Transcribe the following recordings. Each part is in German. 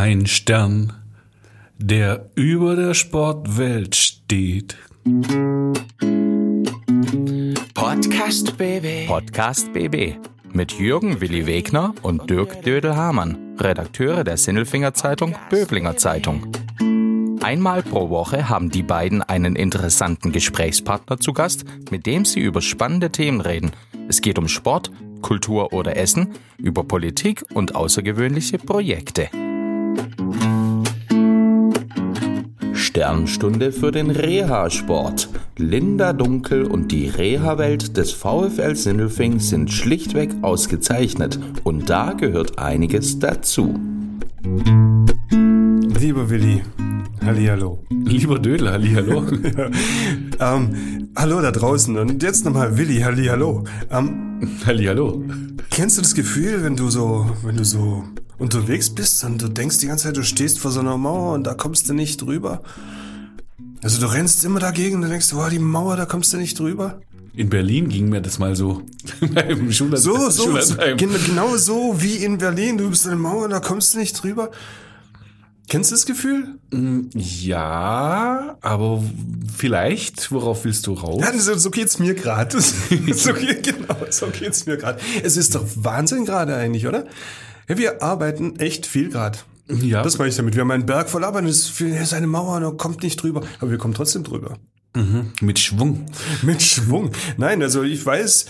Ein Stern, der über der Sportwelt steht. Podcast BB. Podcast BB mit Jürgen Willi Wegner und Dirk Dödel-Hamann, Redakteure der Sinnelfinger Zeitung Böblinger Zeitung. Einmal pro Woche haben die beiden einen interessanten Gesprächspartner zu Gast, mit dem sie über spannende Themen reden. Es geht um Sport, Kultur oder Essen, über Politik und außergewöhnliche Projekte. Sternstunde für den Reha-Sport. Linda Dunkel und die Reha-Welt des VfL Sindelfing sind schlichtweg ausgezeichnet und da gehört einiges dazu. Lieber Willi, Hallihallo. Lieber Dödel, hallihallo. ja. ähm, hallo da draußen und jetzt nochmal Willi, Hallihallo. Ähm, hallihallo. Kennst du das Gefühl, wenn du so, wenn du so unterwegs bist und du denkst die ganze Zeit, du stehst vor so einer Mauer und da kommst du nicht drüber? Also du rennst immer dagegen und denkst, boah, die Mauer, da kommst du nicht drüber. In Berlin ging mir das mal so. Beim Schulland so, so, so genau so wie in Berlin. Du bist eine Mauer, da kommst du nicht drüber. Kennst du das Gefühl? Mm, ja, aber vielleicht, worauf willst du raus? Ja, so, so geht's mir gerade. so, genau, so geht's mir gerade. Es ist doch Wahnsinn gerade eigentlich, oder? Ja, wir arbeiten echt viel gerade. Ja. Das meine ich damit. Wir haben einen Berg voll Arbeit, es ist eine Mauer, da kommt nicht drüber. Aber wir kommen trotzdem drüber. Mhm. Mit Schwung. Mit Schwung. Nein, also ich weiß,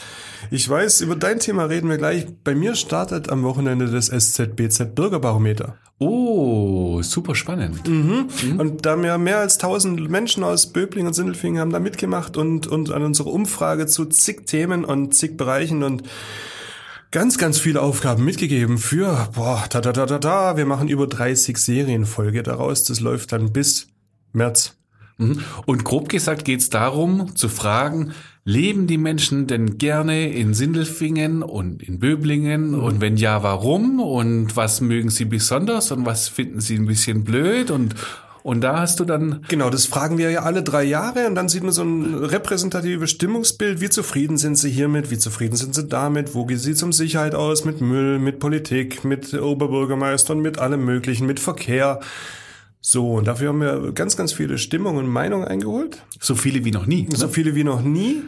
ich weiß, über dein Thema reden wir gleich. Bei mir startet am Wochenende das SZBZ Bürgerbarometer. Oh, super spannend. Mhm. Mhm. Und da mehr, mehr als tausend Menschen aus Böbling und Sindelfingen haben da mitgemacht und, und an unserer Umfrage zu zig Themen und zig Bereichen und ganz, ganz viele Aufgaben mitgegeben für, boah, ta, ta, ta, ta, ta. Wir machen über 30 Serienfolge daraus. Das läuft dann bis März. Mhm. Und grob gesagt geht es darum, zu fragen, leben die Menschen denn gerne in Sindelfingen und in Böblingen? Mhm. Und wenn ja, warum? Und was mögen sie besonders? Und was finden sie ein bisschen blöd? Und und da hast du dann. Genau, das fragen wir ja alle drei Jahre und dann sieht man so ein repräsentatives Stimmungsbild. Wie zufrieden sind sie hiermit? Wie zufrieden sind sie damit? Wo sieht es um Sicherheit aus? Mit Müll, mit Politik, mit Oberbürgermeistern, mit allem Möglichen, mit Verkehr. So, und dafür haben wir ganz, ganz viele Stimmungen und Meinungen eingeholt. So viele wie noch nie. Ne? So viele wie noch nie.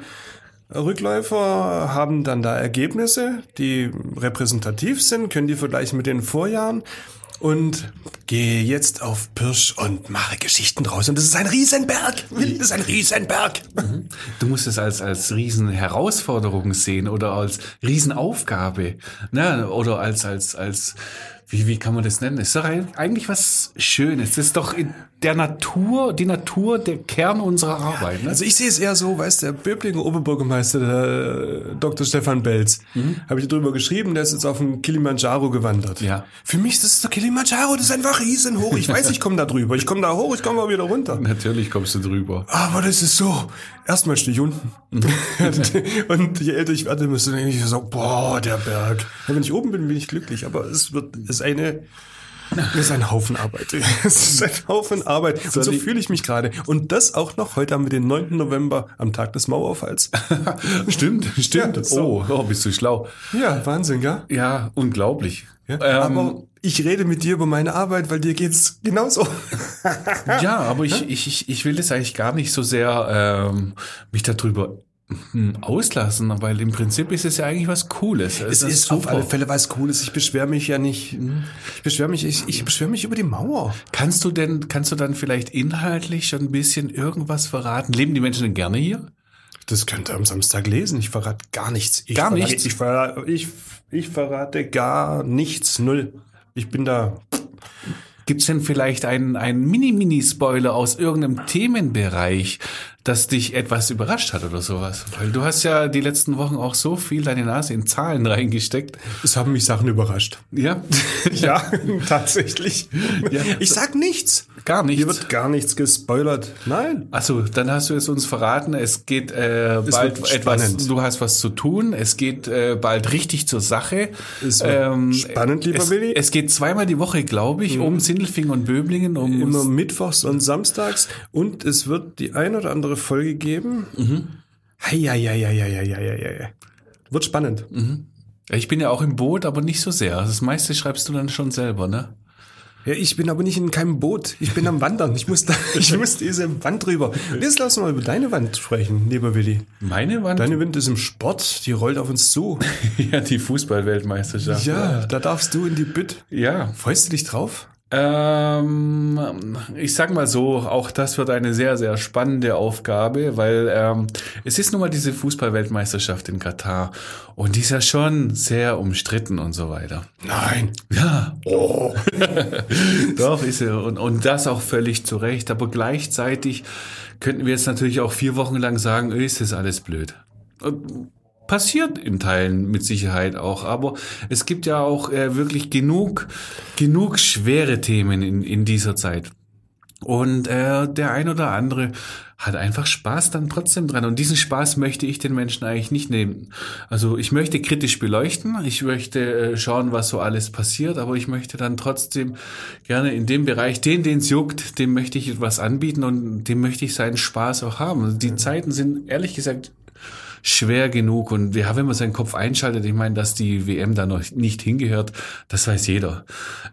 Rückläufer haben dann da Ergebnisse, die repräsentativ sind, können die vergleichen mit den Vorjahren und gehe jetzt auf Pirsch und mache Geschichten draus. Und das ist ein Riesenberg. Das ist ein Riesenberg. Mhm. Du musst es als, als Riesenherausforderung sehen oder als Riesenaufgabe. Ne? Oder als, als, als wie, wie kann man das nennen? Ist doch eigentlich was Schönes. Das ist doch in der Natur, die Natur, der Kern unserer Arbeit. Ne? Also ich sehe es eher so, weißt der Böblinger Oberbürgermeister, der äh, Dr. Stefan Belz, mhm. habe ich drüber geschrieben, der ist jetzt auf den Kilimanjaro gewandert. Ja. Für mich ist das der Kilimanjaro, das ist einfach riesenhoch. Ich weiß, ich komme da drüber. Ich komme da hoch, ich komme mal wieder runter. Natürlich kommst du drüber. Aber das ist so. Erstmal stehe ich unten. Mhm. und je älter ich werde, müsste ich so, boah, der Berg. Wenn ich oben bin, bin ich glücklich. Aber es wird, es ist eine, das ist ein Haufen Arbeit. Es ist ein Haufen Arbeit. Und so fühle ich mich gerade. Und das auch noch. Heute haben wir den 9. November am Tag des Mauerfalls. stimmt, stimmt. Ja, so. oh, oh, bist du schlau. Ja, Wahnsinn, gell? Ja, unglaublich. Ja, ähm, aber ich rede mit dir über meine Arbeit, weil dir geht's genauso. ja, aber ich, ich, ich will das eigentlich gar nicht so sehr ähm, mich darüber auslassen, weil im Prinzip ist es ja eigentlich was Cooles. Es, es ist, ist auf alle Fälle was Cooles. Ich beschwere mich ja nicht. Ich beschwere mich, ich, ich beschwere mich über die Mauer. Kannst du denn, kannst du dann vielleicht inhaltlich schon ein bisschen irgendwas verraten? Leben die Menschen denn gerne hier? Das könnt ihr am Samstag lesen. Ich verrate gar nichts. Ich gar verrate, nichts? Ich verrate, ich, ich verrate gar nichts. Null. Ich bin da. Gibt's denn vielleicht einen, einen Mini-Mini-Spoiler aus irgendeinem Themenbereich, das dich etwas überrascht hat oder sowas? Weil du hast ja die letzten Wochen auch so viel deine Nase in Zahlen reingesteckt. Es haben mich Sachen überrascht. Ja? ja, tatsächlich. Ja. Ich sag nichts. Gar nichts. Hier wird gar nichts gespoilert. Nein. Also, dann hast du es uns verraten. Es geht äh, bald etwas. Du hast was zu tun. Es geht äh, bald richtig zur Sache. Ähm, spannend, lieber es, Willi. Es geht zweimal die Woche, glaube ich, mhm. um Sindelfingen und Böblingen. Um Immer mittwochs und samstags. Und es wird die ein oder andere Folge geben. Mhm. Wird spannend. Mhm. Ich bin ja auch im Boot, aber nicht so sehr. Das meiste schreibst du dann schon selber, ne? Ja, ich bin aber nicht in keinem Boot. Ich bin am Wandern. Ich muss, da, ich muss diese Wand drüber. Jetzt lass mal über deine Wand sprechen, lieber Willi. Meine Wand? Deine Wand ist im Sport. Die rollt auf uns zu. ja, die Fußballweltmeisterschaft. Ja, da darfst du in die Bütt. Ja. Freust du dich drauf? Ähm, ich sag mal so, auch das wird eine sehr, sehr spannende Aufgabe, weil ähm, es ist nun mal diese Fußballweltmeisterschaft in Katar und die ist ja schon sehr umstritten und so weiter. Nein. Ja. Oh. Doch, ist sie. Und, und das auch völlig zu Recht. Aber gleichzeitig könnten wir jetzt natürlich auch vier Wochen lang sagen, öh, ist das alles blöd. Und passiert in Teilen mit Sicherheit auch, aber es gibt ja auch äh, wirklich genug, genug schwere Themen in, in dieser Zeit. Und äh, der ein oder andere hat einfach Spaß dann trotzdem dran. Und diesen Spaß möchte ich den Menschen eigentlich nicht nehmen. Also ich möchte kritisch beleuchten, ich möchte äh, schauen, was so alles passiert, aber ich möchte dann trotzdem gerne in dem Bereich, den, den es juckt, dem möchte ich etwas anbieten und dem möchte ich seinen Spaß auch haben. Also die Zeiten sind ehrlich gesagt schwer genug. Und ja, wenn man seinen Kopf einschaltet, ich meine, dass die WM da noch nicht hingehört, das weiß jeder.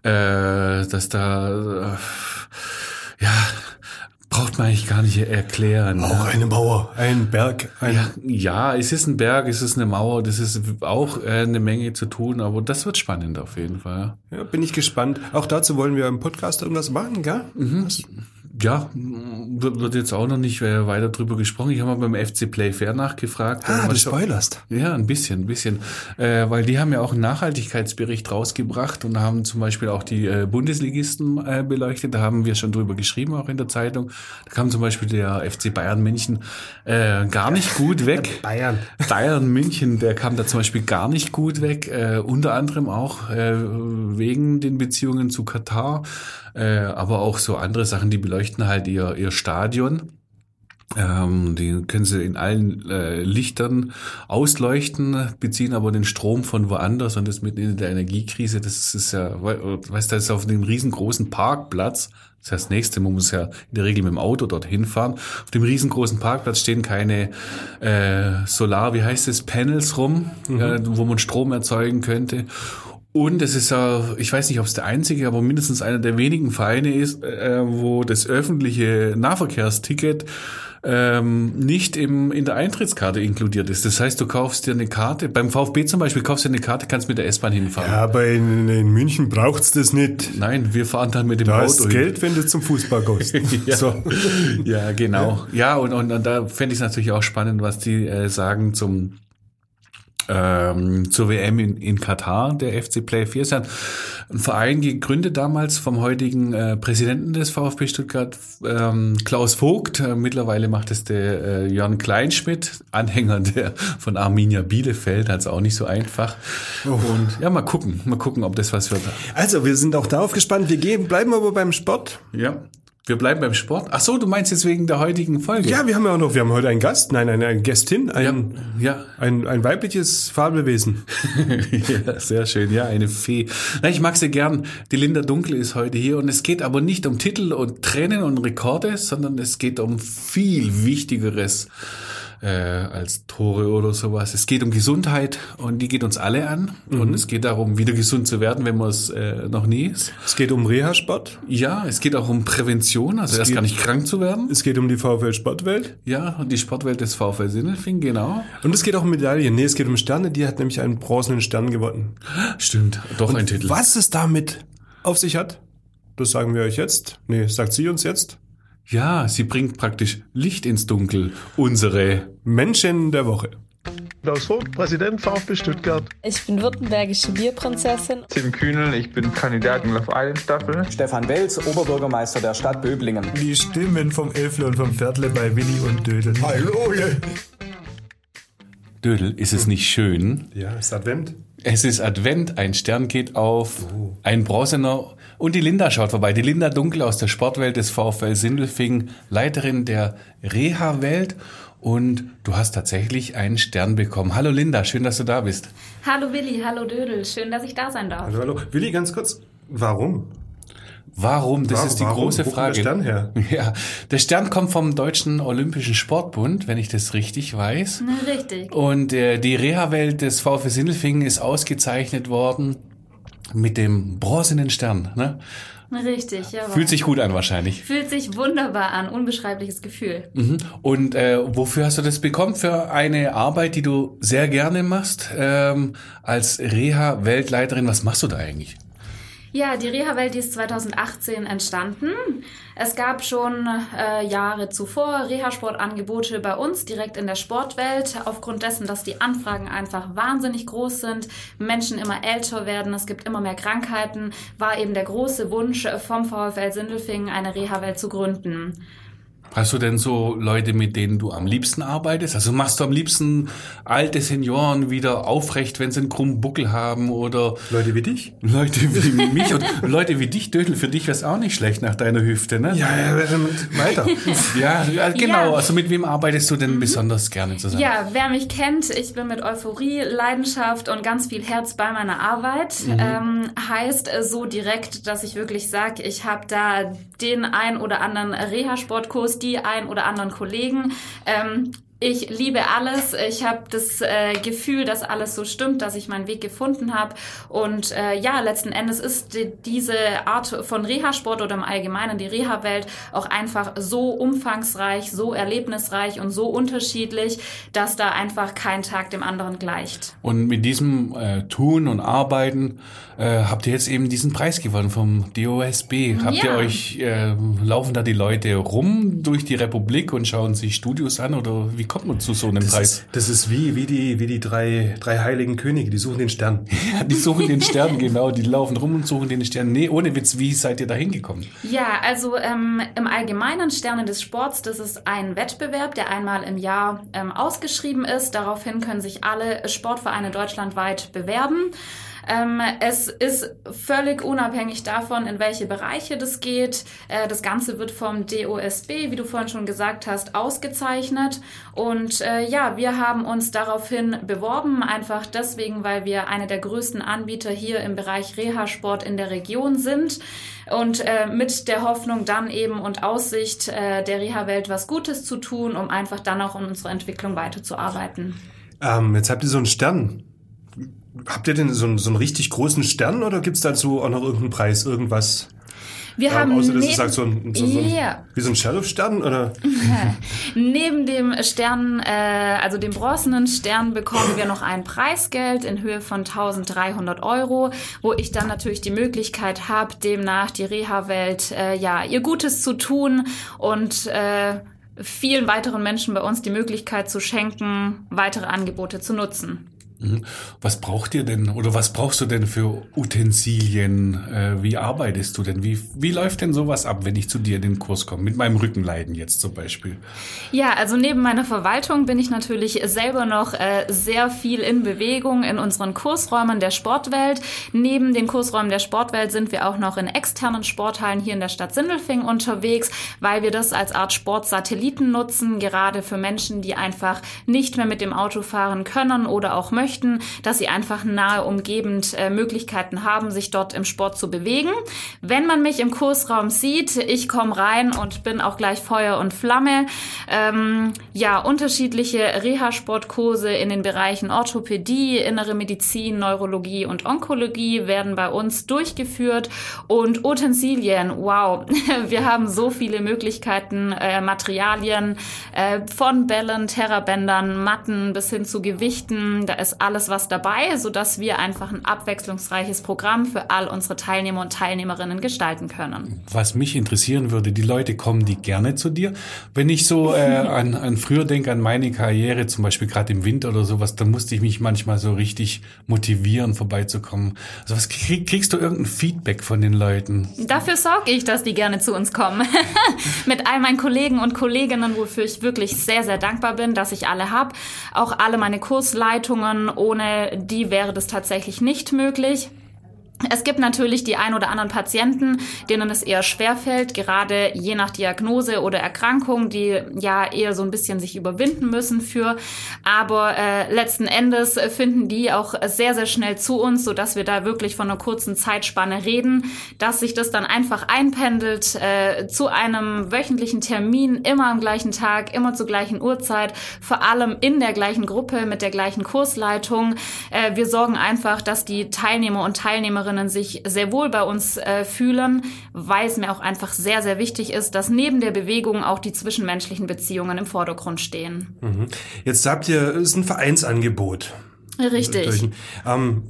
Äh, dass da, äh, ja, braucht man eigentlich gar nicht erklären. Auch eine Mauer, ein Berg, ein Ja, ja, es ist ein Berg, es ist eine Mauer, das ist auch äh, eine Menge zu tun, aber das wird spannend auf jeden Fall. Ja, bin ich gespannt. Auch dazu wollen wir im Podcast irgendwas machen, gell? Was? Ja, wird jetzt auch noch nicht weiter drüber gesprochen. Ich habe mal beim FC Play Fair nachgefragt. Ah, du spoilerst. Ja, ein bisschen, ein bisschen. Äh, weil die haben ja auch einen Nachhaltigkeitsbericht rausgebracht und haben zum Beispiel auch die äh, Bundesligisten äh, beleuchtet. Da haben wir schon drüber geschrieben, auch in der Zeitung. Da kam zum Beispiel der FC Bayern München äh, gar nicht gut weg. Bayern. Bayern München, der kam da zum Beispiel gar nicht gut weg, äh, unter anderem auch äh, wegen den Beziehungen zu Katar, aber auch so andere Sachen, die beleuchten halt ihr, ihr Stadion. Ähm, die können sie in allen äh, Lichtern ausleuchten, beziehen aber den Strom von woanders und das mitten in der Energiekrise, das ist ja, we- weißt du, das ist auf dem riesengroßen Parkplatz, das heißt, das nächste, man muss ja in der Regel mit dem Auto dorthin fahren. Auf dem riesengroßen Parkplatz stehen keine äh, Solar, wie heißt es, Panels rum, äh, wo man Strom erzeugen könnte. Und es ist ja, ich weiß nicht, ob es der einzige, aber mindestens einer der wenigen Vereine ist, äh, wo das öffentliche Nahverkehrsticket ähm, nicht im, in der Eintrittskarte inkludiert ist. Das heißt, du kaufst dir eine Karte, beim VfB zum Beispiel kaufst du dir eine Karte, kannst mit der S-Bahn hinfahren. Ja, aber in, in München braucht's das nicht. Nein, wir fahren dann mit dem Da Auto ist hin. Geld, wenn du zum Fußball gehst. Ja. So. Ja, genau. Ja, und, und, und da fände ich es natürlich auch spannend, was die äh, sagen zum ähm, zur WM in, in Katar, der FC Play 4 ist ja ein Verein gegründet damals vom heutigen äh, Präsidenten des VfB Stuttgart, ähm, Klaus Vogt. Äh, mittlerweile macht es der äh, Jörn Kleinschmidt, Anhänger der von Arminia Bielefeld, hat es auch nicht so einfach. Und ja, mal gucken, mal gucken, ob das was wird. Also, wir sind auch darauf gespannt. Wir gehen, bleiben aber beim Sport. Ja. Wir bleiben beim Sport. Ach so, du meinst jetzt wegen der heutigen Folge? Ja, wir haben ja auch noch, wir haben heute einen Gast, nein, eine, eine Gästin, ein, ja. ein, ein weibliches Fabelwesen. ja, sehr schön. Ja, eine Fee. Na, ich mag sie gern. Die Linda Dunkel ist heute hier und es geht aber nicht um Titel und Tränen und Rekorde, sondern es geht um viel Wichtigeres äh, als Tore oder sowas. Es geht um Gesundheit und die geht uns alle an. Und es geht darum, wieder gesund zu werden, wenn man es äh, noch nie ist. Es geht um Reha-Sport. Ja, es geht auch um Prävention, also erst geht- gar nicht krank zu werden. Es geht um die VfL-Sportwelt. Ja, und die Sportwelt des VfL Sindelfing, genau. Und es geht auch um Medaillen. Nee, es geht um Sterne. Die hat nämlich einen bronzenen Stern gewonnen. Stimmt, doch ein Titel. Was es damit auf sich hat, das sagen wir euch jetzt. Nee, sagt sie uns jetzt. Ja, sie bringt praktisch Licht ins Dunkel. Unsere Menschen der Woche. Klaus Vogt, Präsident VfB Stuttgart. Ich bin württembergische Bierprinzessin. Tim Kühnel, ich bin Kandidat in Love Island Staffel. Stefan Welz, Oberbürgermeister der Stadt Böblingen. Die Stimmen vom Elfle und vom Viertle bei Willi und Dödel. Hallo! Dödel, ist es nicht schön? Ja, ist Advent. Es ist Advent, ein Stern geht auf, ein bronzener und die Linda schaut vorbei. Die Linda Dunkel aus der Sportwelt des VfL Sindelfingen, Leiterin der Reha-Welt und du hast tatsächlich einen Stern bekommen. Hallo Linda, schön, dass du da bist. Hallo Willi, hallo Dödel, schön, dass ich da sein darf. Hallo, hallo. Willi, ganz kurz. Warum? Warum? Das Warum- ist die warum? große Wo kommt Frage. der Stern her? Ja, der Stern kommt vom Deutschen Olympischen Sportbund, wenn ich das richtig weiß. Na, richtig. Und äh, die Reha-Welt des VfL Sindelfingen ist ausgezeichnet worden mit dem bronzenen Stern. Ne? Richtig, ja. Fühlt sich gut an wahrscheinlich. Fühlt sich wunderbar an, unbeschreibliches Gefühl. Mhm. Und äh, wofür hast du das bekommen? Für eine Arbeit, die du sehr gerne machst, ähm, als Reha-Weltleiterin. Was machst du da eigentlich? Ja, die Reha-Welt ist 2018 entstanden. Es gab schon äh, Jahre zuvor Reha-Sportangebote bei uns direkt in der Sportwelt. Aufgrund dessen, dass die Anfragen einfach wahnsinnig groß sind, Menschen immer älter werden, es gibt immer mehr Krankheiten, war eben der große Wunsch vom VfL Sindelfingen eine Reha-Welt zu gründen. Hast du denn so Leute, mit denen du am liebsten arbeitest? Also machst du am liebsten alte Senioren wieder aufrecht, wenn sie einen krummen Buckel haben oder Leute wie dich? Leute wie mich und Leute wie dich, Dödel, für dich wäre es auch nicht schlecht nach deiner Hüfte, ne? Ja, ja, weiter. ja, ja, genau. Ja. Also mit wem arbeitest du denn besonders gerne zusammen? Ja, wer mich kennt, ich bin mit Euphorie, Leidenschaft und ganz viel Herz bei meiner Arbeit. Ähm, heißt äh, so direkt, dass ich wirklich sage, ich habe da den ein oder anderen Reha-Sportkurs, die ein oder anderen Kollegen. Ähm, ich liebe alles. Ich habe das äh, Gefühl, dass alles so stimmt, dass ich meinen Weg gefunden habe. Und äh, ja, letzten Endes ist die, diese Art von Reha-Sport oder im Allgemeinen die Reha-Welt auch einfach so umfangreich, so erlebnisreich und so unterschiedlich, dass da einfach kein Tag dem anderen gleicht. Und mit diesem äh, Tun und Arbeiten äh, habt ihr jetzt eben diesen Preis gewonnen vom DOSB. Habt ihr Ja. euch, äh, laufen da die Leute rum durch die Republik und schauen sich Studios an oder wie kommt man zu so einem Das Preis? ist, das ist wie, wie die, wie die drei, drei heiligen Könige, die suchen den Stern. Ja, die suchen den Stern, genau, die laufen rum und suchen den Stern. Nee, ohne Witz, wie seid ihr da hingekommen? Ja, also ähm, im Allgemeinen Sterne des Sports, das ist ein Wettbewerb, der einmal im Jahr ähm, ausgeschrieben ist. Daraufhin können sich alle Sportvereine deutschlandweit bewerben. Ähm, es ist völlig unabhängig davon, in welche Bereiche das geht. Äh, das Ganze wird vom DOSB, wie du vorhin schon gesagt hast, ausgezeichnet. Und äh, ja, wir haben uns daraufhin beworben, einfach deswegen, weil wir eine der größten Anbieter hier im Bereich Reha-Sport in der Region sind. Und äh, mit der Hoffnung dann eben und Aussicht äh, der Reha-Welt was Gutes zu tun, um einfach dann auch in unserer Entwicklung weiterzuarbeiten. Ähm, jetzt habt ihr so einen Stern. Habt ihr denn so einen, so einen richtig großen Stern oder gibt's dazu auch noch irgendeinen Preis, irgendwas? Wir haben außer dass neben, es sagt so ein, so, so ein, wie so ein Sheriff-Stern oder? neben dem Stern, äh, also dem bronzenen Stern, bekommen wir noch ein Preisgeld in Höhe von 1300 Euro, wo ich dann natürlich die Möglichkeit habe, demnach die Reha-Welt äh, ja ihr Gutes zu tun und äh, vielen weiteren Menschen bei uns die Möglichkeit zu schenken, weitere Angebote zu nutzen. Mhm. Was braucht ihr denn oder was brauchst du denn für Utensilien? Äh, wie arbeitest du denn? Wie, wie läuft denn sowas ab, wenn ich zu dir in den Kurs komme? Mit meinem Rückenleiden jetzt zum Beispiel. Ja, also neben meiner Verwaltung bin ich natürlich selber noch äh, sehr viel in Bewegung in unseren Kursräumen der Sportwelt. Neben den Kursräumen der Sportwelt sind wir auch noch in externen Sporthallen hier in der Stadt Sindelfing unterwegs, weil wir das als Art Sportsatelliten nutzen, gerade für Menschen, die einfach nicht mehr mit dem Auto fahren können oder auch möchten, dass sie einfach nahe umgebend äh, Möglichkeiten haben, sich dort im Sport zu bewegen. Wenn man mich im Kursraum sieht, ich komme rein und bin auch gleich Feuer und Flamme. Ähm, ja, unterschiedliche Reha-Sportkurse in den Bereichen Orthopädie, innere Medizin, Neurologie und Onkologie werden bei uns durchgeführt und Utensilien, wow, wir haben so viele Möglichkeiten, äh, Materialien äh, von Bällen, Terrabändern, Matten bis hin zu Gewichten, da ist alles was dabei, sodass wir einfach ein abwechslungsreiches Programm für all unsere Teilnehmer und Teilnehmerinnen gestalten können. Was mich interessieren würde, die Leute kommen die gerne zu dir. Wenn ich so äh, an, an früher denke, an meine Karriere, zum Beispiel gerade im Winter oder sowas, da musste ich mich manchmal so richtig motivieren, vorbeizukommen. Also was krieg, kriegst du irgendein Feedback von den Leuten? Dafür sorge ich, dass die gerne zu uns kommen. Mit all meinen Kollegen und Kolleginnen, wofür ich wirklich sehr, sehr dankbar bin, dass ich alle habe. Auch alle meine Kursleitungen, ohne die wäre das tatsächlich nicht möglich. Es gibt natürlich die ein oder anderen Patienten, denen es eher schwerfällt, gerade je nach Diagnose oder Erkrankung, die ja eher so ein bisschen sich überwinden müssen für. Aber äh, letzten Endes finden die auch sehr, sehr schnell zu uns, sodass wir da wirklich von einer kurzen Zeitspanne reden, dass sich das dann einfach einpendelt äh, zu einem wöchentlichen Termin, immer am gleichen Tag, immer zur gleichen Uhrzeit, vor allem in der gleichen Gruppe mit der gleichen Kursleitung. Äh, wir sorgen einfach, dass die Teilnehmer und Teilnehmerinnen Teilnehmerinnen sich sehr wohl bei uns äh, fühlen, weil es mir auch einfach sehr, sehr wichtig ist, dass neben der Bewegung auch die zwischenmenschlichen Beziehungen im Vordergrund stehen. Mhm. Jetzt habt ihr, es ist ein Vereinsangebot. Richtig. Ähm,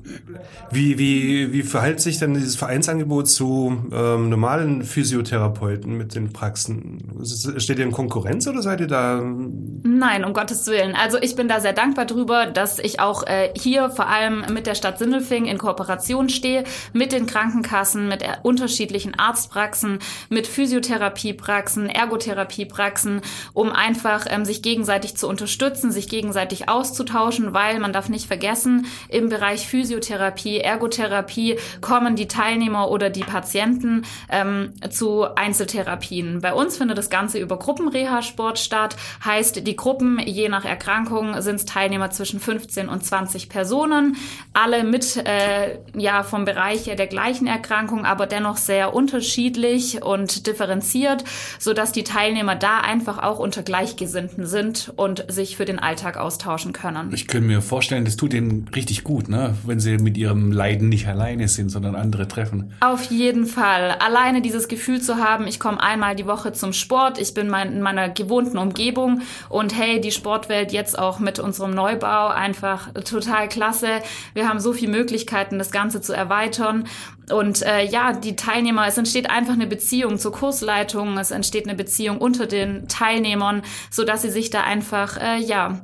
wie, wie, wie verhält sich denn dieses Vereinsangebot zu ähm, normalen Physiotherapeuten mit den Praxen? Steht ihr in Konkurrenz oder seid ihr da? Nein, um Gottes Willen. Also ich bin da sehr dankbar drüber, dass ich auch äh, hier vor allem mit der Stadt Sindelfing in Kooperation stehe, mit den Krankenkassen, mit unterschiedlichen Arztpraxen, mit Physiotherapiepraxen, Ergotherapiepraxen, um einfach ähm, sich gegenseitig zu unterstützen, sich gegenseitig auszutauschen, weil man darf nicht vergessen, vergessen, im Bereich Physiotherapie, Ergotherapie kommen die Teilnehmer oder die Patienten ähm, zu Einzeltherapien. Bei uns findet das Ganze über Gruppenreha-Sport statt. Heißt, die Gruppen, je nach Erkrankung, sind Teilnehmer zwischen 15 und 20 Personen. Alle mit, äh, ja, vom Bereich der gleichen Erkrankung, aber dennoch sehr unterschiedlich und differenziert, sodass die Teilnehmer da einfach auch unter Gleichgesinnten sind und sich für den Alltag austauschen können. Ich könnte mir vorstellen, das tut tut denen richtig gut, ne? wenn sie mit ihrem Leiden nicht alleine sind, sondern andere treffen. Auf jeden Fall. Alleine dieses Gefühl zu haben, ich komme einmal die Woche zum Sport, ich bin mein, in meiner gewohnten Umgebung und hey, die Sportwelt jetzt auch mit unserem Neubau einfach total klasse. Wir haben so viele Möglichkeiten, das Ganze zu erweitern. Und äh, ja, die Teilnehmer, es entsteht einfach eine Beziehung zur Kursleitung, es entsteht eine Beziehung unter den Teilnehmern, so dass sie sich da einfach äh, ja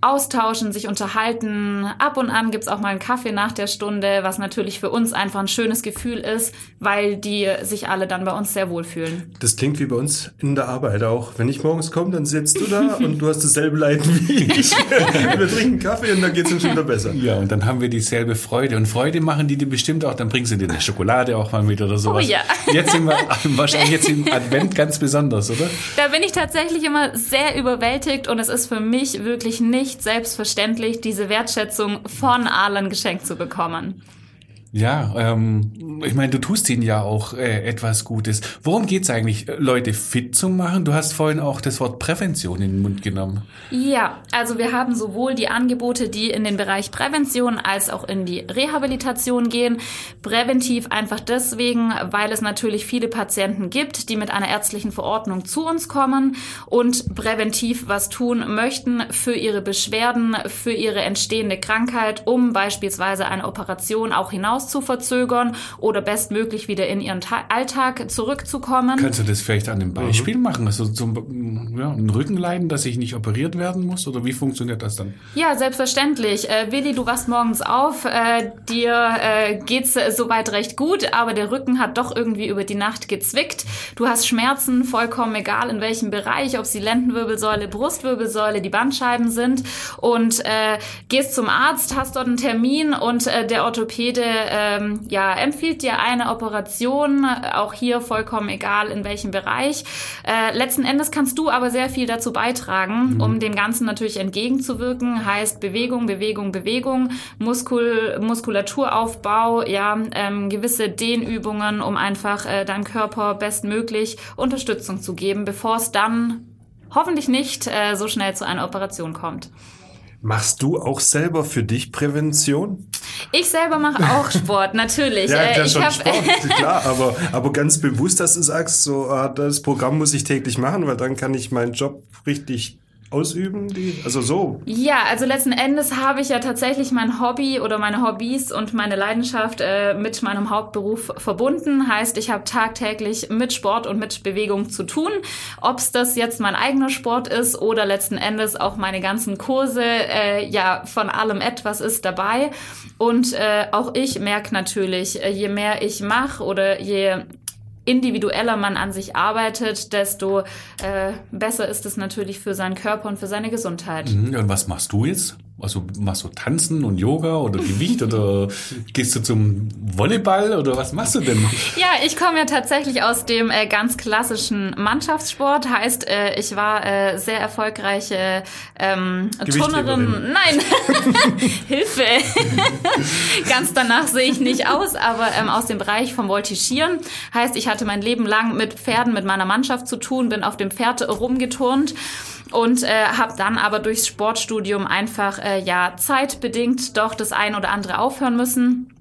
austauschen, sich unterhalten. Ab und an gibt's auch mal einen Kaffee nach der Stunde, was natürlich für uns einfach ein schönes Gefühl ist, weil die sich alle dann bei uns sehr wohlfühlen. Das klingt wie bei uns in der Arbeit auch. Wenn ich morgens komme, dann sitzt du da und du hast dasselbe Leiden wie ich. wir trinken Kaffee und dann geht's uns schon wieder besser. Ja, und dann haben wir dieselbe Freude. Und Freude machen die dir bestimmt auch, dann bringst du dir eine Schokolade auch mal mit oder sowas. Oh ja. Jetzt sind wir wahrscheinlich jetzt im Advent ganz besonders, oder? Da bin ich tatsächlich immer sehr überwältigt und es ist für mich wirklich nicht nicht selbstverständlich, diese Wertschätzung von allen geschenkt zu bekommen. Ja, ähm, ich meine, du tust ihnen ja auch äh, etwas Gutes. Worum geht's eigentlich, Leute fit zu machen? Du hast vorhin auch das Wort Prävention in den Mund genommen. Ja, also wir haben sowohl die Angebote, die in den Bereich Prävention als auch in die Rehabilitation gehen. Präventiv einfach deswegen, weil es natürlich viele Patienten gibt, die mit einer ärztlichen Verordnung zu uns kommen und präventiv was tun möchten für ihre Beschwerden, für ihre entstehende Krankheit, um beispielsweise eine Operation auch hinaus zu verzögern oder bestmöglich wieder in ihren Ta Alltag zurückzukommen. Kannst du das vielleicht an dem Beispiel mhm. machen? Also zum ja, ein Rückenleiden, dass ich nicht operiert werden muss? Oder wie funktioniert das dann? Ja, selbstverständlich. Äh, Willi, du wachst morgens auf, äh, dir äh, geht's äh, soweit recht gut, aber der Rücken hat doch irgendwie über die Nacht gezwickt. Du hast Schmerzen, vollkommen egal in welchem Bereich, ob es die Lendenwirbelsäule, Brustwirbelsäule, die Bandscheiben sind und äh, gehst zum Arzt, hast dort einen Termin und äh, der Orthopäde ähm, ja, empfiehlt dir eine Operation, auch hier vollkommen egal in welchem Bereich. Äh, letzten Endes kannst du aber sehr viel dazu beitragen, mhm. um dem Ganzen natürlich entgegenzuwirken. Heißt Bewegung, Bewegung, Bewegung, Muskul Muskulaturaufbau, ja, ähm, gewisse Dehnübungen, um einfach äh, deinem Körper bestmöglich Unterstützung zu geben, bevor es dann hoffentlich nicht äh, so schnell zu einer Operation kommt. Machst du auch selber für dich Prävention? Ich selber mache auch Sport, natürlich. ja, ja äh, schon Sport, klar, aber, aber ganz bewusst, dass du sagst, so, ah, das Programm muss ich täglich machen, weil dann kann ich meinen Job richtig ausüben, die, also so? Ja, also letzten Endes habe ich ja tatsächlich mein Hobby oder meine Hobbys und meine Leidenschaft äh, mit meinem Hauptberuf verbunden. Heißt, ich habe tagtäglich mit Sport und mit Bewegung zu tun. Ob es das jetzt mein eigener Sport ist oder letzten Endes auch meine ganzen Kurse, äh, ja, von allem etwas ist dabei. Und äh, auch ich merke natürlich, äh, je mehr ich mache oder je individueller man an sich arbeitet, desto äh, besser ist es natürlich für seinen Körper und für seine Gesundheit. Mhm, und was machst du jetzt? Also machst du Tanzen und Yoga oder Gewicht oder gehst du zum Volleyball oder was machst du denn? Ja, ich komme ja tatsächlich aus dem äh, ganz klassischen Mannschaftssport. Heißt, äh, ich war äh, sehr erfolgreiche ähm, Turnerin. Nein, Hilfe. ganz danach sehe ich nicht aus, aber ähm, aus dem Bereich vom Voltigieren. Heißt, ich hatte mein Leben lang mit Pferden, mit meiner Mannschaft zu tun, bin auf dem Pferd rumgeturnt und äh, habe dann aber durchs Sportstudium einfach äh, ja zeitbedingt doch das ein oder andere aufhören müssen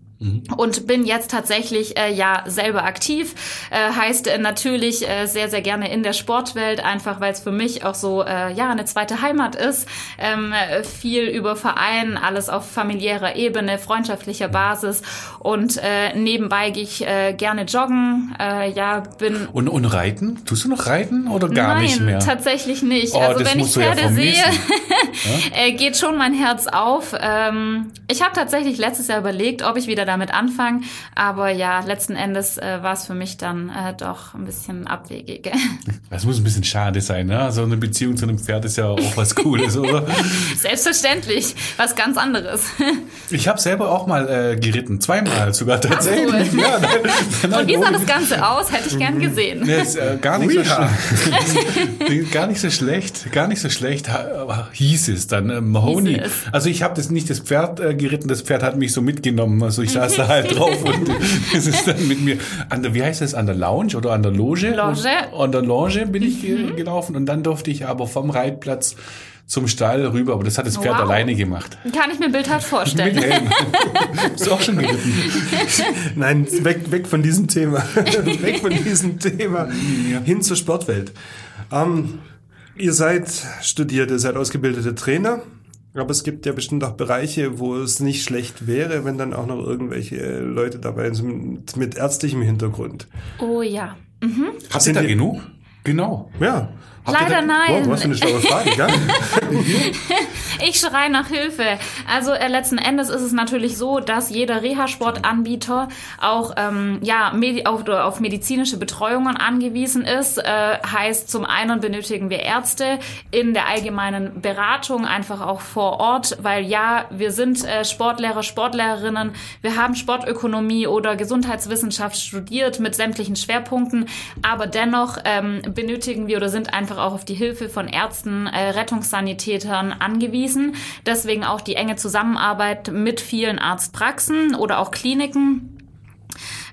Und bin jetzt tatsächlich äh, ja selber aktiv. Äh, heißt äh, natürlich äh, sehr, sehr gerne in der Sportwelt, einfach weil es für mich auch so äh, ja eine zweite Heimat ist. Ähm, äh, viel über Verein, alles auf familiärer Ebene, freundschaftlicher Basis. Und äh, nebenbei gehe ich äh, gerne joggen. Äh, ja, bin. Und, und reiten? Tust du noch reiten oder gar Nein, nicht mehr? tatsächlich nicht. Oh, also wenn ich du ja Pferde sehe, äh, geht schon mein Herz auf. Ähm, ich habe tatsächlich letztes Jahr überlegt, ob ich wieder damit anfange, aber ja, letzten Endes äh, war es für mich dann äh, doch ein bisschen abwegig. Das muss ein bisschen schade sein, ne? So eine Beziehung zu einem Pferd ist ja auch was Cooles, oder? Selbstverständlich, was ganz anderes. Ich habe selber auch mal äh, geritten, zweimal sogar tatsächlich. cool. Ja, Und wie sah das Ganze aus? Hätte ich gern gesehen. Nee, ist, äh, gar nicht so gar nicht so schlecht, gar nicht so schlecht hieß es dann. Äh, Mahoney. Es. Also ich habe das nicht das Pferd äh, geritten, das Pferd hat mich so mitgenommen. Also ich saß da halt drauf und es ist dann mit mir an der, wie heißt das, an der Lounge oder an der Loge? Loge. An der Loge bin ich Mhm. gelaufen und dann durfte ich aber vom Reitplatz zum Stall rüber, aber das hat das Pferd Wow. alleine gemacht. Kann ich mir bildhaft Mit vorstellen. Helm. Bist du auch schon geritten? Nein, weg, weg von diesem Thema. weg von diesem Thema. Hin zur Sportwelt. Ähm, ihr seid studiert, ihr seid ausgebildete Trainer. Aber es gibt ja bestimmt auch Bereiche, wo es nicht schlecht wäre, wenn dann auch noch irgendwelche Leute dabei sind mit ärztlichem Hintergrund. Oh ja. Habt ihr da genug? Genau. Ja. Leider da- nein. Wow, was für eine schlaue Frage, gell? Ich schreie nach Hilfe. Also äh, letzten Endes ist es natürlich so, dass jeder Reha-Sportanbieter auch ähm, ja, medi auf, auf medizinische Betreuungen angewiesen ist. Äh, heißt, zum einen benötigen wir Ärzte in der allgemeinen Beratung, einfach auch vor Ort, weil ja, wir sind äh, Sportlehrer, Sportlehrerinnen, wir haben Sportökonomie oder Gesundheitswissenschaft studiert mit sämtlichen Schwerpunkten, aber dennoch ähm, benötigen wir oder sind einfach auch auf die Hilfe von Ärzten, äh, Rettungssanitätern angewiesen. Deswegen auch die enge Zusammenarbeit mit vielen Arztpraxen oder auch Kliniken.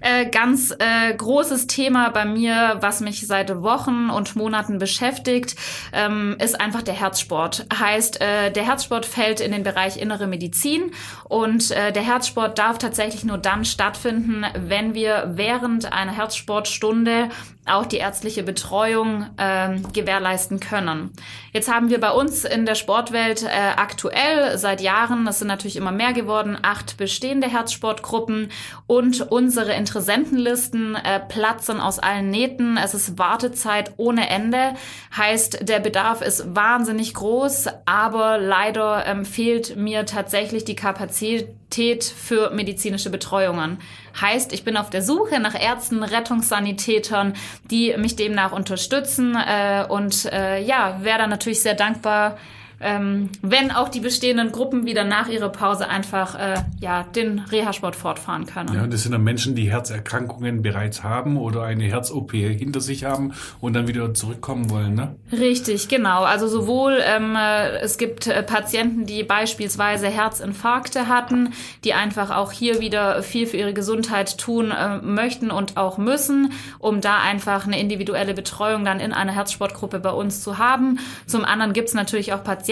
Äh, ganz äh, großes Thema bei mir, was mich seit Wochen und Monaten beschäftigt, ähm, ist einfach der Herzsport. Heißt, äh, der Herzsport fällt in den Bereich innere Medizin und äh, der Herzsport darf tatsächlich nur dann stattfinden, wenn wir während einer Herzsportstunde auch die ärztliche Betreuung ähm, gewährleisten können. Jetzt haben wir bei uns in der Sportwelt äh, aktuell seit Jahren, das sind natürlich immer mehr geworden, acht bestehende Herzsportgruppen und unsere Interessentenlisten äh, platzen aus allen Nähten. Es ist Wartezeit ohne Ende, heißt der Bedarf ist wahnsinnig groß, aber leider ähm, fehlt mir tatsächlich die Kapazität für medizinische Betreuungen. Heißt, ich bin auf der Suche nach Ärzten, Rettungssanitätern, die mich demnach unterstützen äh, und äh, ja, wäre dann natürlich sehr dankbar, ähm, wenn auch die bestehenden Gruppen wieder nach ihrer Pause einfach äh, ja, den Reha-Sport fortfahren können. Ja, das sind dann Menschen, die Herzerkrankungen bereits haben oder eine Herz-OP hinter sich haben und dann wieder zurückkommen wollen, ne? Richtig, genau. Also sowohl ähm, äh, es gibt äh, Patienten, die beispielsweise Herzinfarkte hatten, die einfach auch hier wieder viel für ihre Gesundheit tun äh, möchten und auch müssen, um da einfach eine individuelle Betreuung dann in einer Herzsportgruppe bei uns zu haben. Zum anderen gibt es natürlich auch Patienten,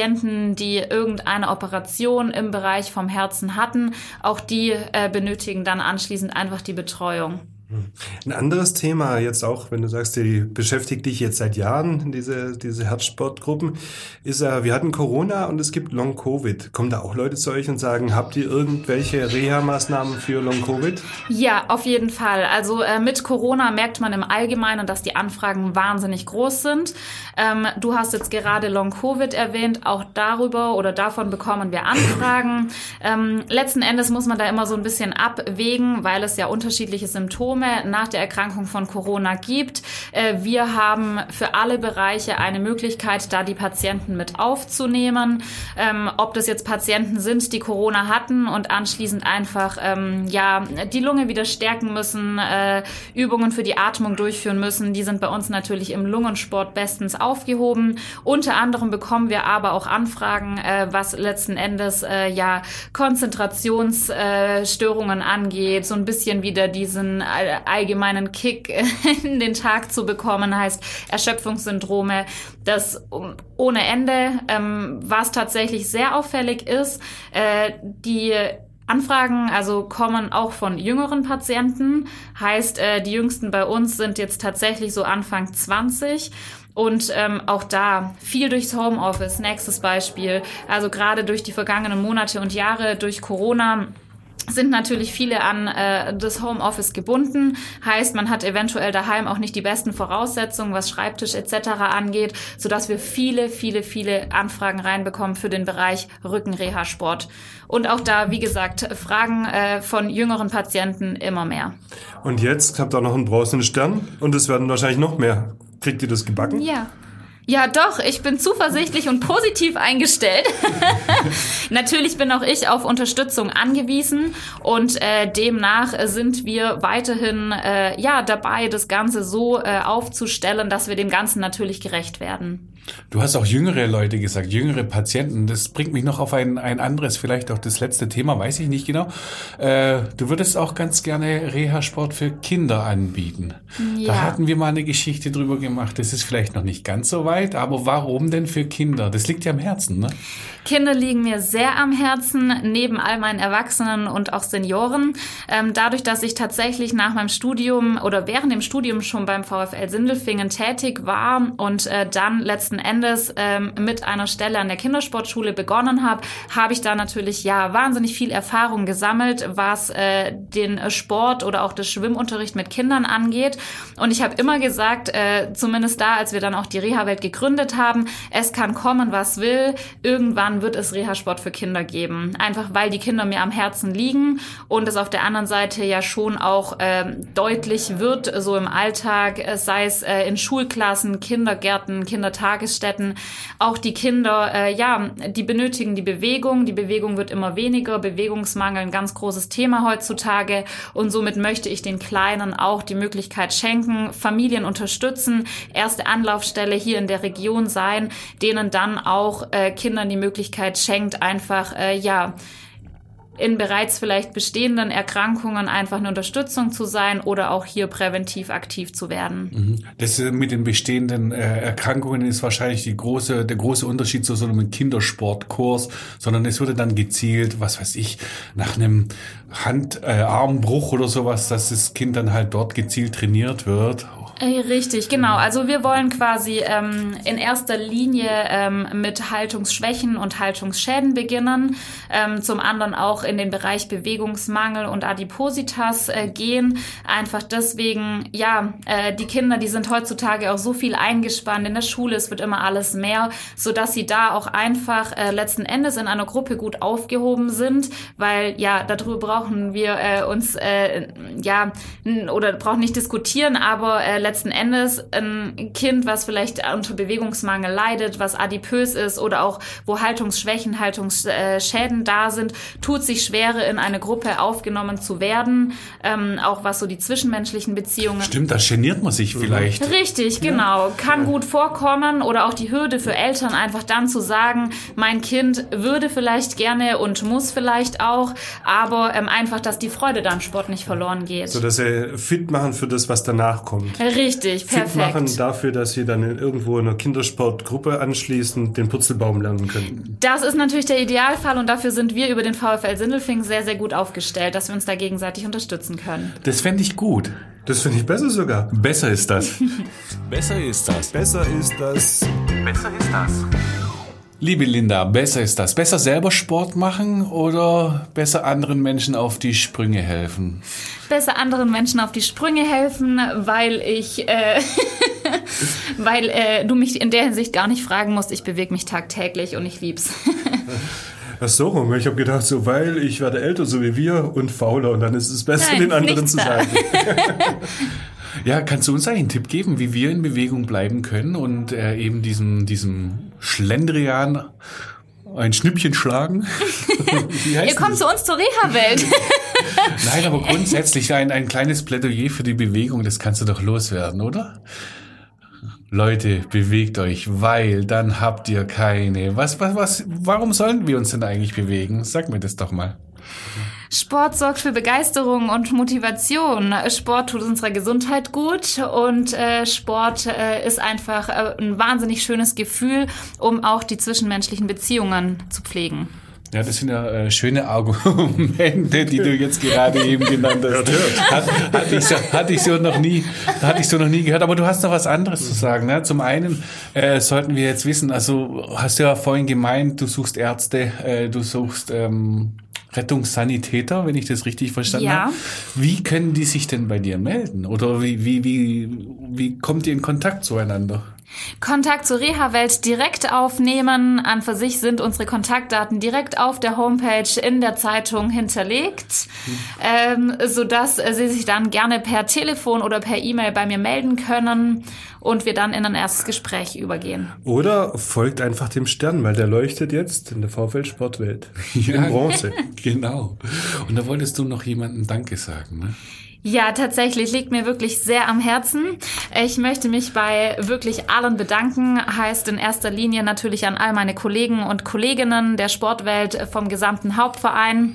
die irgendeine Operation im Bereich vom Herzen hatten. Auch die äh, benötigen dann anschließend einfach die Betreuung. Ein anderes Thema jetzt auch, wenn du sagst, die beschäftigt dich jetzt seit Jahren, diese, diese Herzsportgruppen, ist ja, wir hatten Corona und es gibt Long-Covid. Kommen da auch Leute zu euch und sagen, habt ihr irgendwelche Reha-Maßnahmen für Long-Covid? Ja, auf jeden Fall. Also äh, mit Corona merkt man im Allgemeinen, dass die Anfragen wahnsinnig groß sind. Ähm, du hast jetzt gerade Long-Covid erwähnt. Auch darüber oder davon bekommen wir Anfragen. ähm, letzten Endes muss man da immer so ein bisschen abwägen, weil es ja unterschiedliche Symptome nach der Erkrankung von Corona gibt. Äh, wir haben für alle Bereiche eine Möglichkeit, da die Patienten mit aufzunehmen. Ähm, ob das jetzt Patienten sind, die Corona hatten und anschließend einfach ähm, ja die Lunge wieder stärken müssen, äh, Übungen für die Atmung durchführen müssen, die sind bei uns natürlich im Lungensport bestens aufgehoben. Unter anderem bekommen wir aber auch Anfragen, äh, was letzten Endes ja Konzentrationsstörungen angeht, so ein bisschen wieder diesen allgemeinen Kick in den Tag zu bekommen, heißt Erschöpfungssyndrome, das ohne Ende, ähm, was tatsächlich sehr auffällig ist, äh, die Anfragen also kommen auch von jüngeren Patienten. Heißt, äh, die jüngsten bei uns sind jetzt tatsächlich so Anfang 20. Und ähm, auch da viel durchs Homeoffice. Nächstes Beispiel. Also gerade durch die vergangenen Monate und Jahre durch Corona sind natürlich viele an äh, das Homeoffice gebunden. Heißt, man hat eventuell daheim auch nicht die besten Voraussetzungen, was Schreibtisch etc. angeht, sodass wir viele, viele, viele Anfragen reinbekommen für den Bereich Rückenreha-Sport. Und auch da, wie gesagt, Fragen äh, von jüngeren Patienten immer mehr. Und jetzt habt ihr noch einen bronzenen Stern und es werden wahrscheinlich noch mehr. Kriegt ihr das gebacken? Ja. Ja, doch, ich bin zuversichtlich und positiv eingestellt. Natürlich bin auch ich auf Unterstützung angewiesen und äh, demnach sind wir weiterhin äh, ja dabei, das Ganze so äh, aufzustellen, dass wir dem Ganzen natürlich gerecht werden. Du hast auch jüngere Leute gesagt, jüngere Patienten. Das bringt mich noch auf ein, ein anderes, vielleicht auch das letzte Thema, weiß ich nicht genau. Äh, du würdest auch ganz gerne Reha-Sport für Kinder anbieten. Ja. Da hatten wir mal eine Geschichte drüber gemacht. Das ist vielleicht noch nicht ganz so weit, aber warum denn für Kinder? Das liegt ja am Herzen, ne? Kinder liegen mir sehr am Herzen, neben all meinen Erwachsenen und auch Senioren. Ähm, dadurch, dass ich tatsächlich nach meinem Studium oder während dem Studium schon beim VfL Sindelfingen tätig war und äh, dann letzten Endes ähm, mit einer Stelle an der Kindersportschule begonnen habe, habe ich da natürlich ja wahnsinnig viel Erfahrung gesammelt, was äh, den Sport oder auch das Schwimmunterricht mit Kindern angeht. Und ich habe immer gesagt, äh, zumindest da, als wir dann auch die Reha-Welt gegründet haben, es kann kommen, was will. Irgendwann wird es Reha-Sport für Kinder geben. Einfach weil die Kinder mir am Herzen liegen und es auf der anderen Seite ja schon auch ähm, deutlich wird, so im Alltag, äh, sei es äh, in Schulklassen, Kindergärten, Kindertages Tagesstätten. Auch die Kinder, äh, ja, die benötigen die Bewegung. Die Bewegung wird immer weniger. Bewegungsmangel ein ganz großes Thema heutzutage. Und somit möchte ich den Kleinen auch die Möglichkeit schenken, Familien unterstützen, erste Anlaufstelle hier in der Region sein, denen dann auch äh, Kindern die Möglichkeit schenkt, einfach, äh, ja, in bereits vielleicht bestehenden Erkrankungen einfach eine Unterstützung zu sein oder auch hier präventiv aktiv zu werden. Mhm. Das äh, mit den bestehenden äh, Erkrankungen ist wahrscheinlich die große, der große Unterschied zu so einem Kindersportkurs, sondern es wurde dann gezielt, was weiß ich, nach einem Handarmbruch äh, oder sowas, dass das Kind dann halt dort gezielt trainiert wird Richtig, genau. Also wir wollen quasi ähm, in erster Linie ähm, mit Haltungsschwächen und Haltungsschäden beginnen, ähm, zum anderen auch in den Bereich Bewegungsmangel und Adipositas äh, gehen. Einfach deswegen, ja, äh, die Kinder, die sind heutzutage auch so viel eingespannt in der Schule, es wird immer alles mehr, so dass sie da auch einfach äh, letzten Endes in einer Gruppe gut aufgehoben sind, weil ja, darüber brauchen wir äh, uns äh, ja oder brauchen nicht diskutieren, aber äh, letzten Endes ein Kind, was vielleicht unter Bewegungsmangel leidet, was adipös ist oder auch wo Haltungsschwächen, Haltungsschäden da sind, tut sich schwere, in eine Gruppe aufgenommen zu werden, ähm, auch was so die zwischenmenschlichen Beziehungen. Stimmt, da geniert man sich vielleicht. Richtig, genau. Kann gut vorkommen oder auch die Hürde für Eltern einfach dann zu sagen, mein Kind würde vielleicht gerne und muss vielleicht auch, aber ähm, einfach, dass die Freude dann Sport nicht verloren geht. So dass sie fit machen für das, was danach kommt. Richtig, perfekt. Fit machen dafür, dass sie dann irgendwo in einer Kindersportgruppe anschließend den Purzelbaum lernen können. Das ist natürlich der Idealfall und dafür sind wir über den VfL Sindelfing sehr, sehr gut aufgestellt, dass wir uns da gegenseitig unterstützen können. Das fände ich gut. Das finde ich besser sogar. Besser ist das. besser ist das. Besser ist das. Besser ist das. Liebe Linda, besser ist das. Besser selber Sport machen oder besser anderen Menschen auf die Sprünge helfen? Besser anderen Menschen auf die Sprünge helfen, weil ich, äh, weil äh, du mich in der Hinsicht gar nicht fragen musst. Ich bewege mich tagtäglich und ich lieb's. Ach so rum. Ich habe gedacht, so weil ich werde älter, so wie wir und fauler und dann ist es besser, Nein, den anderen zu sagen. Ja, kannst du uns einen Tipp geben, wie wir in Bewegung bleiben können und äh, eben diesem, diesem Schlendrian ein Schnippchen schlagen? Ihr kommt das? zu uns zur Reha-Welt. Nein, aber grundsätzlich ein, ein kleines Plädoyer für die Bewegung, das kannst du doch loswerden, oder? Leute, bewegt euch, weil dann habt ihr keine. Was, was, was, warum sollen wir uns denn eigentlich bewegen? Sag mir das doch mal. Sport sorgt für Begeisterung und Motivation. Sport tut unserer Gesundheit gut und äh, Sport äh, ist einfach äh, ein wahnsinnig schönes Gefühl, um auch die zwischenmenschlichen Beziehungen zu pflegen. Ja, das sind ja äh, schöne Argumente, die du jetzt gerade eben genannt hast. Hat, hatte, ich so, hatte ich so noch nie, hatte ich so noch nie gehört. Aber du hast noch was anderes zu sagen. Ne? Zum einen äh, sollten wir jetzt wissen, also hast du ja vorhin gemeint, du suchst Ärzte, äh, du suchst ähm, Rettungssanitäter, wenn ich das richtig verstanden Ja. habe. Wie können die sich denn bei dir melden? Oder wie, wie, wie, wie kommt ihr in Kontakt zueinander? Kontakt zur Reha-Welt direkt aufnehmen. An für sich sind unsere Kontaktdaten direkt auf der Homepage in der Zeitung hinterlegt, ähm, sodass äh, Sie sich dann gerne per Telefon oder per E-Mail bei mir melden können und wir dann in ein erstes Gespräch übergehen. Oder folgt einfach dem Stern, weil der leuchtet jetzt in der VfL Sportwelt. In Bronze. Genau. Und da wolltest du noch jemandem Danke sagen, ne? Ja, tatsächlich liegt mir wirklich sehr am Herzen. Ich möchte mich bei wirklich allen bedanken. Heißt in erster Linie natürlich an all meine Kollegen und Kolleginnen der Sportwelt vom gesamten Hauptverein.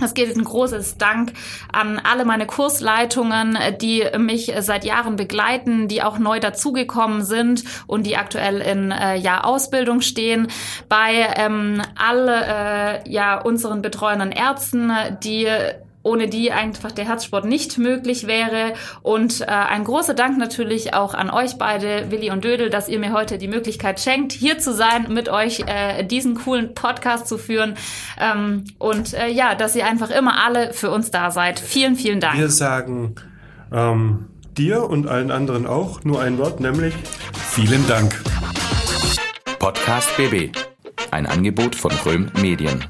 Es geht ein großes Dank an alle meine Kursleitungen, die mich seit Jahren begleiten, die auch neu dazugekommen sind und die aktuell in äh, ja, Ausbildung stehen. Bei ähm, alle äh, ja, unseren betreuenden Ärzten, die ohne die einfach der Herzsport nicht möglich wäre. Und äh, ein großer Dank natürlich auch an euch beide, Willi und Dödel, dass ihr mir heute die Möglichkeit schenkt, hier zu sein, mit euch äh, diesen coolen Podcast zu führen. Ähm, und äh, ja, dass ihr einfach immer alle für uns da seid. Vielen, vielen Dank. Wir sagen ähm, dir und allen anderen auch nur ein Wort, nämlich Vielen Dank. Podcast BB. Ein Angebot von Röhm Medien.